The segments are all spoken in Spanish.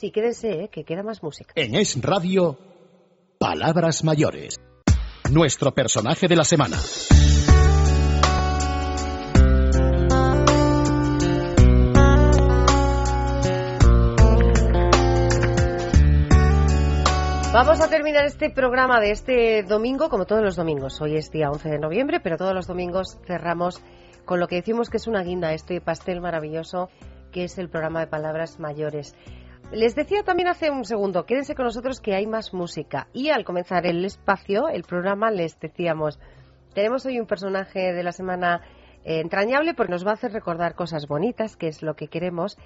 Y quédese, ¿eh? que queda más música. En Es Radio, Palabras Mayores. Nuestro personaje de la semana. Vamos a terminar este programa de este domingo, como todos los domingos. Hoy es día 11 de noviembre, pero todos los domingos cerramos con lo que decimos que es una guinda, este pastel maravilloso que es el programa de palabras mayores. Les decía también hace un segundo, quédense con nosotros que hay más música. Y al comenzar el espacio, el programa, les decíamos, tenemos hoy un personaje de la semana eh, entrañable porque nos va a hacer recordar cosas bonitas, que es lo que queremos,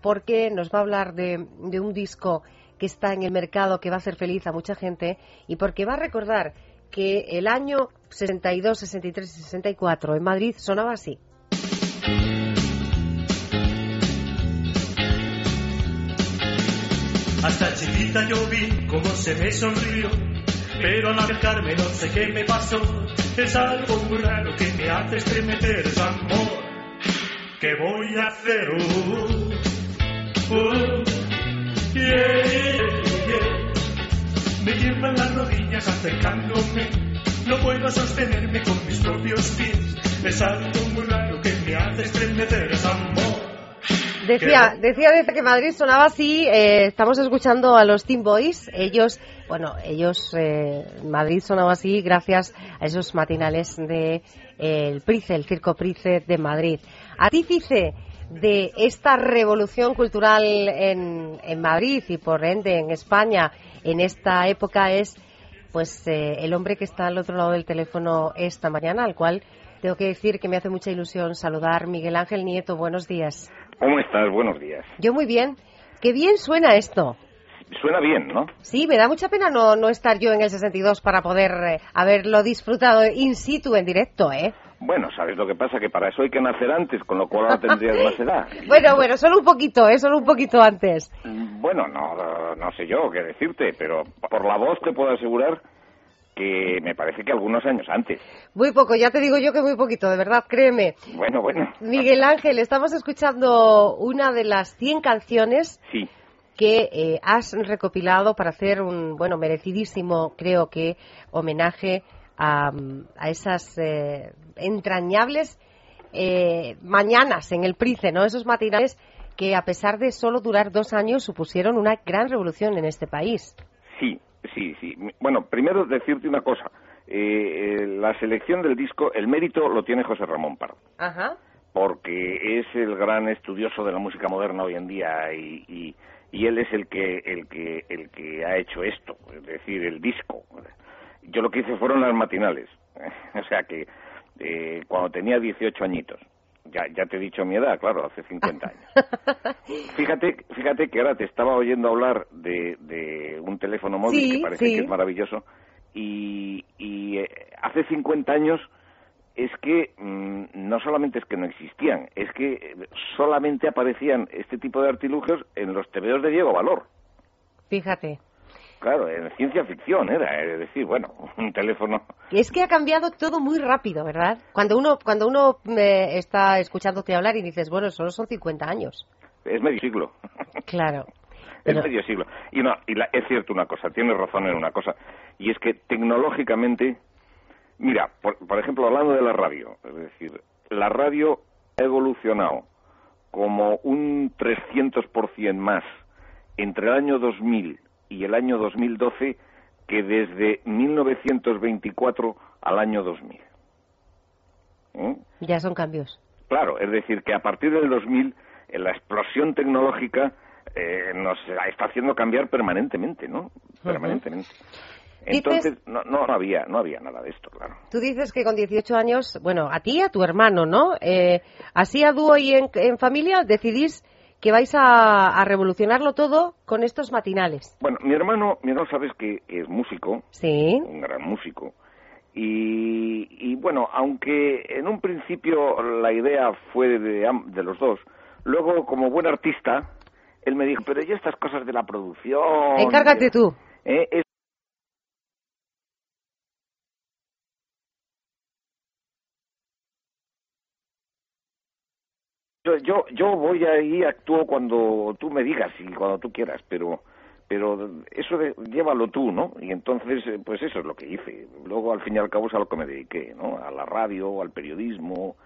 porque nos va a hablar de, un disco que está en el mercado, que va a hacer feliz a mucha gente, y porque va a recordar que el año 62, 63 y 64 en Madrid sonaba así. Hasta chiquita yo vi cómo se me sonrió, pero al acercarme no sé qué me pasó. Es algo muy raro que me hace estremecer, es amor. ¿Qué voy a hacer? Uh, uh, yeah. Me llevan las rodillas acercándome, no puedo sostenerme con mis propios pies. Es algo muy raro que me hace estremecer, es amor. Decía, decía desde que Madrid sonaba así, eh, estamos escuchando a los Team Boys, ellos, bueno, ellos, eh, Madrid sonaba así gracias a esos matinales de eh, el Price, el Circo Price de Madrid. Artífice de esta revolución cultural en, en Madrid y por ende en España en esta época es pues el hombre que está al otro lado del teléfono esta mañana, al cual tengo que decir que me hace mucha ilusión saludar. Miguel Ángel Nieto, buenos días. ¿Cómo estás? Buenos días. Yo muy bien. Qué bien suena esto. Suena bien, ¿no? Sí, me da mucha pena no, no estar yo en el 62 para poder eh, haberlo disfrutado in situ, en directo, ¿eh? Bueno, ¿sabes lo que pasa? Que para eso hay que nacer antes, con lo cual no tendrías más edad. bueno, bueno, solo un poquito, ¿eh? Solo un poquito antes. Bueno, no, no sé yo qué decirte, pero por la voz te puedo asegurar que me parece que algunos años antes. Muy poco, ya te digo yo que muy poquito, de verdad, créeme. Bueno, bueno. Miguel Ángel, estamos escuchando una de las 100 canciones sí. que eh, has recopilado para hacer un, bueno, merecidísimo, creo que, homenaje a, a esas eh, entrañables eh, mañanas en el Price, ¿no? Esos matinales que, a pesar de solo durar dos años, supusieron una gran revolución en este país. Sí, Sí, sí. Bueno, primero decirte una cosa. Eh, eh, la selección del disco, el mérito lo tiene José Ramón Pardo. Ajá. Porque es el gran estudioso de la música moderna hoy en día y, y, y, él es el que, el, que, el que ha hecho esto, es decir, el disco. Yo lo que hice fueron las matinales. o sea que eh, cuando tenía 18 añitos. Ya, ya te he dicho mi edad, claro, hace 50 años. fíjate, fíjate que ahora te estaba oyendo hablar de, de un teléfono móvil que parece que es maravilloso y, y eh, hace 50 años es que mm, no solamente es que no existían, es que solamente aparecían este tipo de artilugios en los tebeos de Diego Valor. Fíjate. Claro, en ciencia ficción era, es decir, bueno, un teléfono. Es que ha cambiado todo muy rápido, ¿verdad? Cuando uno cuando uno eh, está escuchándote hablar y dices, bueno, solo son 50 años. Es medio siglo. Claro. Es medio siglo. Y no, y la, es cierto una cosa, tienes razón en una cosa, y es que tecnológicamente, mira, por, por ejemplo, hablando de la radio, es decir, la radio ha evolucionado como un 300% más entre el año 2000 y el año 2012 que desde 1924 al año 2000. ¿Eh? Ya son cambios. Claro, es decir, que a partir del 2000 eh, la explosión tecnológica eh, nos está haciendo cambiar permanentemente, ¿no? Permanentemente. Entonces no, no, había no había nada de esto, claro. Tú dices que con 18 años, bueno, a ti y a tu hermano, ¿no? Eh, así a dúo y en, en familia decidís que vais a, a revolucionarlo todo con estos matinales. Bueno, mi hermano, mi hermano sabes que es músico, Sí. un gran músico. Y, y bueno, aunque en un principio la idea fue de, de los dos, luego como buen artista, él me dijo, pero ya estas cosas de la producción... Encárgate tú. eh, es- Yo, yo, voy ahí, actúo cuando tú me digas y cuando tú quieras, pero pero eso de, llévalo tú, ¿no? Y entonces, eh, pues eso es lo que hice. Luego, al fin y al cabo, es a lo que me dediqué, ¿no? A la radio, al periodismo,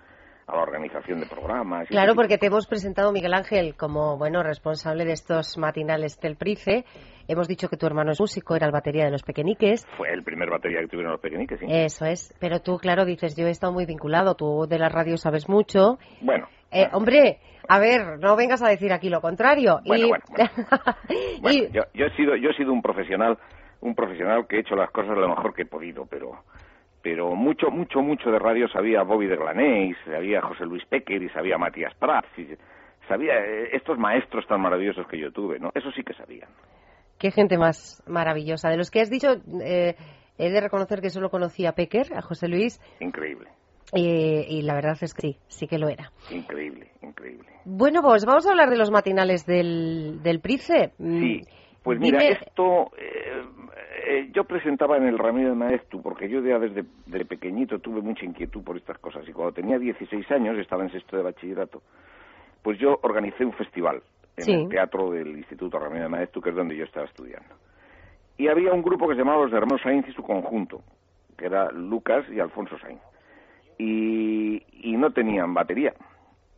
a la organización de programas. Claro, porque te hemos presentado, Miguel Ángel, como bueno responsable de estos matinales del Price. Hemos dicho que tu hermano es músico, era el batería de los pequeñiques. Fue el primer batería que tuvieron los pequeñiques, sí. Eso es. Pero tú, claro, dices, yo he estado muy vinculado. Tú de la radio sabes mucho. Bueno. Eh, hombre, a ver, no vengas a decir aquí lo contrario. Bueno, y... bueno, Bueno, y- yo, yo he sido yo he sido un profesional un profesional que he hecho las cosas lo mejor que he podido pero pero mucho mucho mucho de radio sabía Bobby de Glanés sabía José Luis Pecker y sabía Matías Prats y sabía eh, estos maestros tan maravillosos que yo tuve no eso sí que sabían Qué gente más maravillosa. De los que has dicho, eh, he de reconocer que solo conocí a Pecker, a José Luis, increíble eh, y la verdad es que sí, sí que lo era. increíble increíble Bueno, pues vamos a hablar de los matinales del, del Price. Mm, Sí, pues mira, dime- esto eh, eh, yo presentaba en el Ramiro de Maestu porque yo ya desde de pequeñito tuve mucha inquietud por estas cosas y cuando tenía 16 años, estaba en sexto de bachillerato, pues yo organicé un festival en Sí. el teatro del Instituto Ramiro de Maestu, que es donde yo estaba estudiando. Y había un grupo que se llamaba Los Hermanos Sainz y su conjunto, que era Lucas y Alfonso Sainz. Y, y no tenían batería.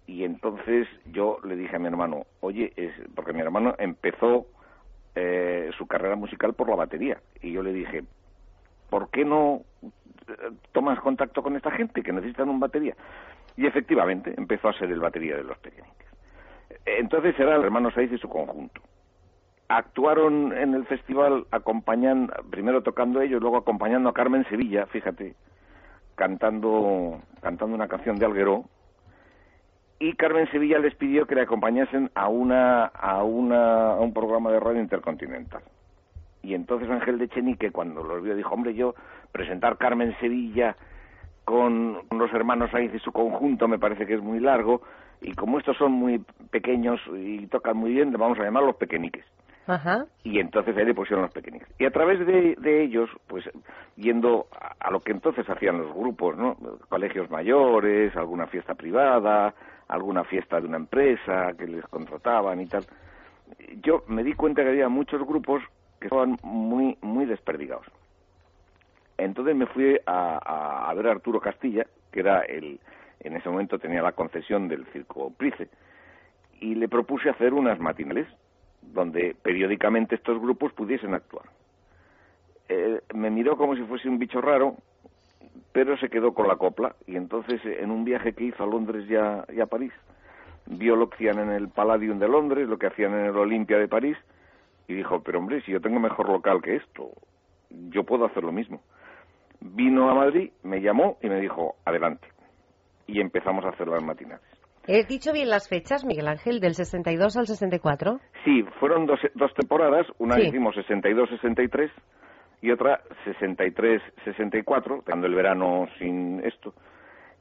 Y entonces yo le dije a mi hermano, oye, es, porque mi hermano empezó eh, su carrera musical por la batería. Y yo le dije, ¿por qué no eh, tomas contacto con esta gente que necesitan un batería? Y efectivamente empezó a ser el batería de los pequeñiques. Entonces era el hermano Saiz y su conjunto. Actuaron en el festival acompañando, primero tocando ellos, luego acompañando a Carmen Sevilla, fíjate, cantando, cantando una canción de Alguero, y Carmen Sevilla les pidió que le acompañasen a una a una a un programa de radio intercontinental. Y entonces Ángel de Chenique cuando los vio dijo, "Hombre, yo presentar Carmen Sevilla con los hermanos Sainz y su conjunto me parece que es muy largo y como estos son muy pequeños y tocan muy bien, le vamos a llamar los pequeñiques." Ajá. y entonces ahí le pusieron los pequeños. Y a través de, de ellos, pues yendo a, a lo que entonces hacían los grupos, ¿no? Colegios mayores, alguna fiesta privada, alguna fiesta de una empresa que les contrataban y tal. Yo me di cuenta que había muchos grupos que estaban muy, muy desperdigados. Entonces me fui a, a- ver a Arturo Castilla, que era el, en ese momento tenía la concesión del Circo Price, y le propuse hacer unas matinales donde periódicamente estos grupos pudiesen actuar. Eh, me miró como si fuese un bicho raro, pero se quedó con la copla y entonces eh, en un viaje que hizo a Londres y a, y a París, vio lo que hacían en el Palladium de Londres, lo que hacían en el Olimpia de París y dijo, pero hombre, si yo tengo mejor local que esto, yo puedo hacer lo mismo. Vino a Madrid, me llamó y me dijo, adelante. Y empezamos a hacer las matinales. ¿He dicho bien las fechas, Miguel Ángel, del 62 al 64? Sí, fueron dos, dos temporadas, una Sí. hicimos 62-63 y otra 63-64, dando el verano sin esto.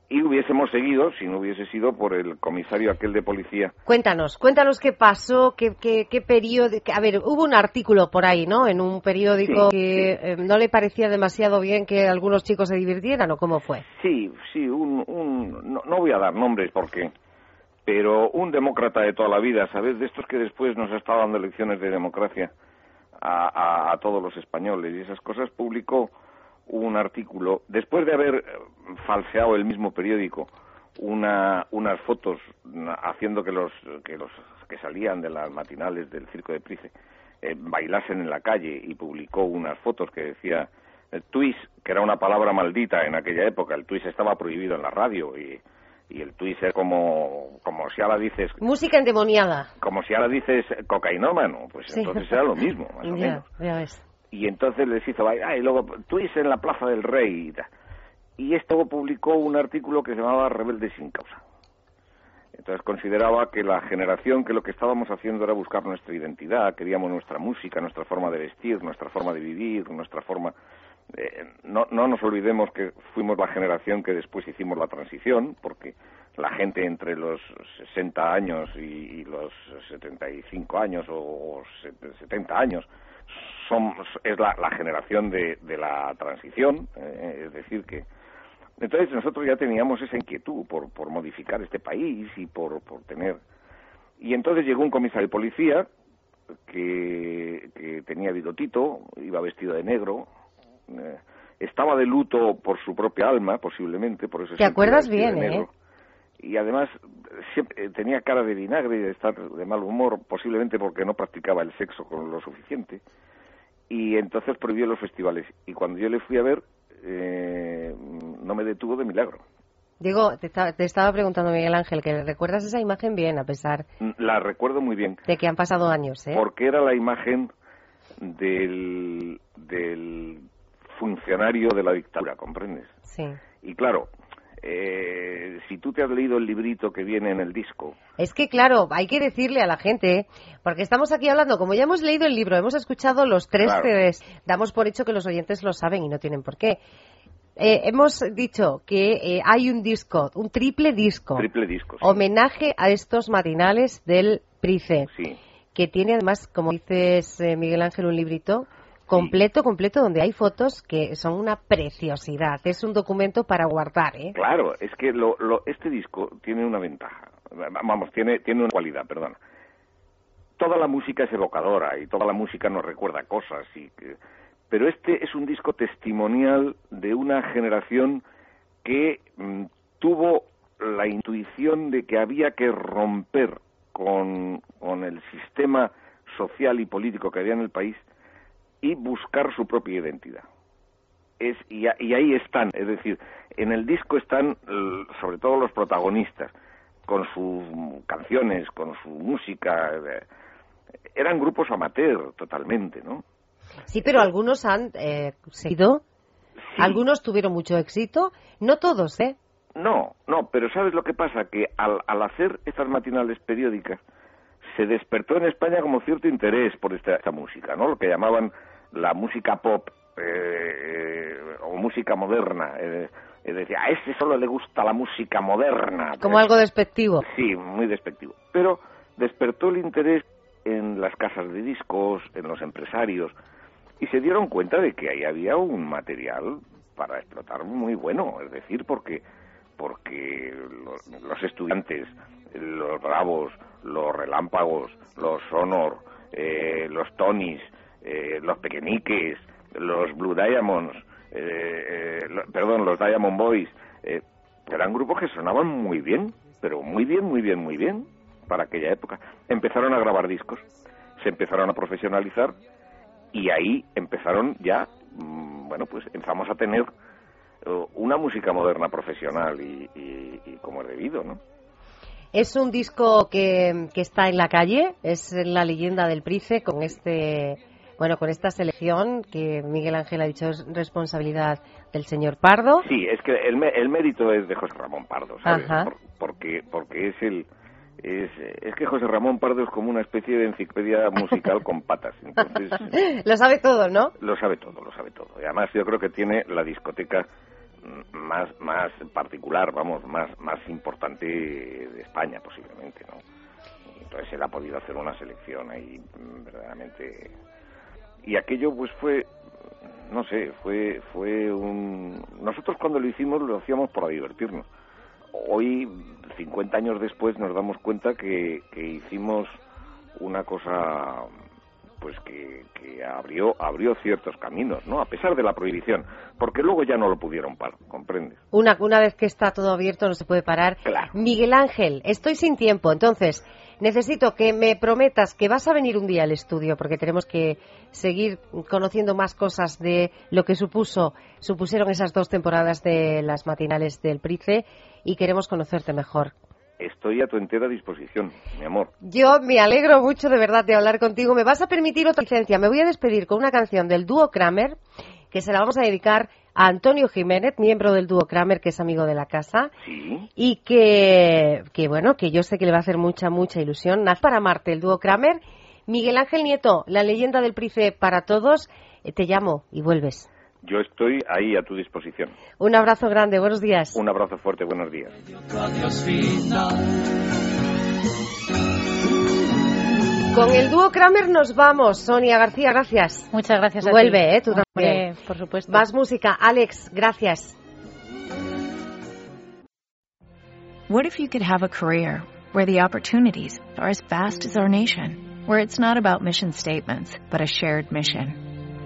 Y hubiésemos seguido, si no hubiese sido por el comisario aquel de policía. Cuéntanos, cuéntanos qué pasó, qué, qué, qué periodo... A ver, hubo un artículo por ahí, ¿no? En un periódico Sí, que eh, no le parecía demasiado bien que algunos chicos se divirtieran, ¿o cómo fue? Sí, sí, un, un no, no voy a dar nombres porque, pero un demócrata de toda la vida, ¿sabes? De estos que después nos ha estado dando lecciones de democracia a, a- todos los españoles y esas cosas, publicó un artículo, después de haber eh, falseado el mismo periódico una, unas fotos haciendo que los, que los que salían de las matinales del Circo de Price eh, bailasen en la calle y publicó unas fotos que decía el twist, que era una palabra maldita en aquella época, el twist estaba prohibido en la radio y, y el twist es como, como si ahora dices Música endemoniada. como si ahora dices cocainómano, pues Sí. entonces era lo mismo, más o Ya, menos. ya ves. Y entonces les hizo bailar, y luego twist en la Plaza del Rey y tal. Y esto publicó un artículo que se llamaba Rebelde sin causa. Entonces consideraba que la generación, que lo que estábamos haciendo era buscar nuestra identidad, queríamos nuestra música, nuestra forma de vestir, nuestra forma de vivir, nuestra forma... Eh, no, no nos olvidemos que fuimos la generación que después hicimos la transición, porque la gente entre los 60 años y, los 75 años o, 70 años son, es la, generación de, la transición, eh, es decir, que entonces nosotros ya teníamos esa inquietud por, por modificar este país y por, por tener... Y entonces llegó un comisario de policía que, que tenía bigotito, iba vestido de negro, eh, estaba de luto por su propia alma, posiblemente, por eso... ¿Te acuerdas bien, eh? Y además siempre, tenía cara de vinagre y de estar de mal humor, posiblemente porque no practicaba el sexo con lo suficiente. Y entonces prohibió los festivales. Y cuando yo le fui a ver, eh, no me detuvo de milagro. Digo, te, estaba preguntando Miguel Ángel, que recuerdas esa imagen bien, a pesar... Mm, la recuerdo muy bien. De que han pasado años, ¿eh? Porque era la imagen del, del funcionario de la dictadura, ¿comprendes? Sí. Y claro, eh, si tú te has leído el librito que viene en el disco. Es que, claro, hay que decirle a la gente, porque estamos aquí hablando, como ya hemos leído el libro, hemos escuchado los tres CDs, damos por hecho que los oyentes lo saben y no tienen por qué. Eh, hemos dicho que eh, hay un disco, un triple disco. Triple disco. Homenaje a estos matinales del Price. Sí. Que tiene además, como dices, Miguel Ángel, un librito completo, completo, donde hay fotos que son una preciosidad. Es un documento para guardar, ¿eh? Claro, es que lo, este disco tiene una ventaja. Vamos, tiene, tiene una cualidad, perdón. Toda la música es evocadora y toda la música nos recuerda cosas. Y pero este es un disco testimonial de una generación que mm, tuvo la intuición de que había que romper con, con el sistema social y político que había en el país y buscar su propia identidad. Es, y, ahí están, es decir, en el disco están sobre todo los protagonistas, con sus canciones, con su música. Eh, eran grupos amateur totalmente, ¿no? Sí, pero algunos han eh, seguido, algunos tuvieron mucho éxito, no todos, ¿eh? No, no, pero ¿sabes lo que pasa? Que al, al hacer estas matinales periódicas, se despertó en España como cierto interés por esta, esta música, ¿no? Lo que llamaban la música pop eh, o música moderna. Eh, es decir, a ese solo le gusta la música moderna. Como algo despectivo. Sí, muy despectivo. Pero despertó el interés en las casas de discos, en los empresarios, y se dieron cuenta de que ahí había un material para explotar muy bueno, es decir, porque porque los, estudiantes, los bravos, los relámpagos, los sonor, eh, los tonis, eh, los pequeñiques, los Blue Diamonds, eh, eh, perdón, los Diamond Boys, eran grupos que sonaban muy bien, pero muy bien, muy bien, muy bien para aquella época. Empezaron a grabar discos, se empezaron a profesionalizar y ahí empezaron ya, mm, bueno, pues empezamos a tener una música moderna profesional y, y como es debido, ¿no? Es un disco que, que, está en la calle, es la leyenda del Price con este bueno, con esta selección que Miguel Ángel ha dicho es responsabilidad del señor Pardo. Sí, es que el, el mérito es de José Ramón Pardo, ¿sabes? porque, porque es el... Es, es, que José Ramón Pardo es como una especie de enciclopedia musical con patas. Entonces, lo sabe todo, ¿no? Lo sabe todo, lo sabe todo. Y además yo creo que tiene la discoteca más más particular, vamos, más más importante de España posiblemente, ¿no? Entonces él ha podido hacer una selección ahí verdaderamente y aquello pues fue no sé fue fue un nosotros cuando lo hicimos lo hacíamos para divertirnos hoy 50 años después nos damos cuenta que, que hicimos una cosa pues que, que, abrió abrió ciertos caminos, ¿no? A pesar de la prohibición, porque luego ya no lo pudieron parar, ¿comprendes? Una, una vez que está todo abierto no se puede parar. Claro. Miguel Ángel, estoy sin tiempo, entonces necesito que me prometas que vas a venir un día al estudio porque tenemos que seguir conociendo más cosas de lo que supuso supusieron esas dos temporadas de las matinales del Price y queremos conocerte mejor. Estoy a tu entera disposición, mi amor. Yo me alegro mucho de verdad de hablar contigo. ¿Me vas a permitir otra licencia? Me voy a despedir con una canción del dúo Kramer que se la vamos a dedicar a Antonio Jiménez, miembro del dúo Kramer, que es amigo de la casa. Sí. Y que, que, bueno, que yo sé que le va a hacer mucha, mucha ilusión. Naz para Marte, el dúo Kramer. Miguel Ángel Nieto, la leyenda del Price para todos. Eh, te llamo y vuelves. Yo estoy ahí a tu disposición. Un abrazo grande, buenos días. Un abrazo fuerte, buenos días. Con el dúo Kramer nos vamos. Sonia García, gracias. Muchas gracias a Vuelve, ti. ¿eh? Tú también. Hombre, por supuesto. Más música. Alex, gracias. What if you could have a career where the opportunities are as vast as our nation, where it's not about mission statements, but a shared mission?